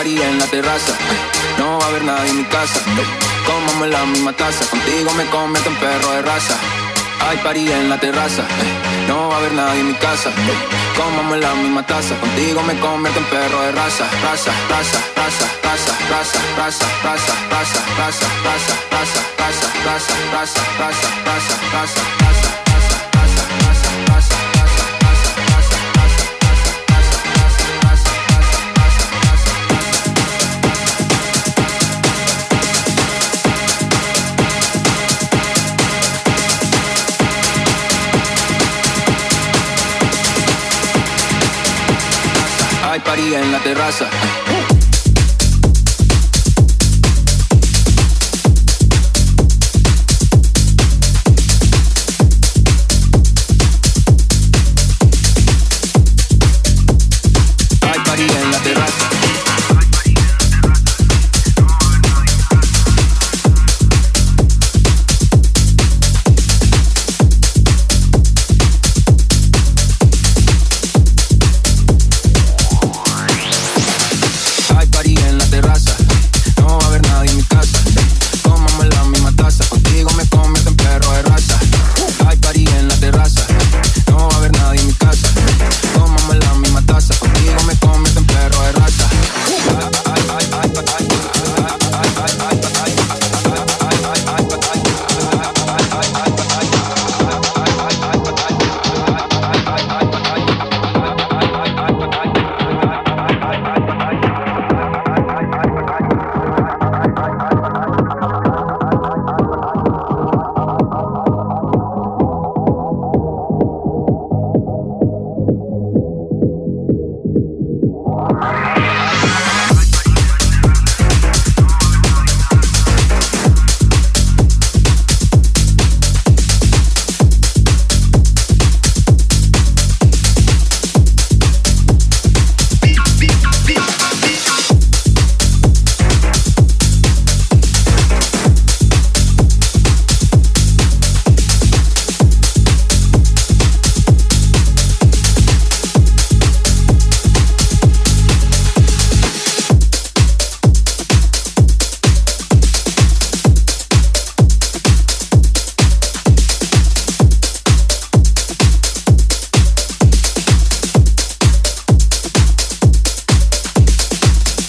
party en la terraza. No va a haber nadie en mi casa. Comamos la misma taza. Contigo me convierto en perro de raza. Hay party en la terraza. No va a haber nadie en mi casa. Comamos la misma taza. Contigo me convierto en perro de raza. Raza, raza, raza, raza, raza, raza, raza, raza, raza, raza, raza, raza, raza, raza, raza, raza, raza, raza. Hay party en la terraza.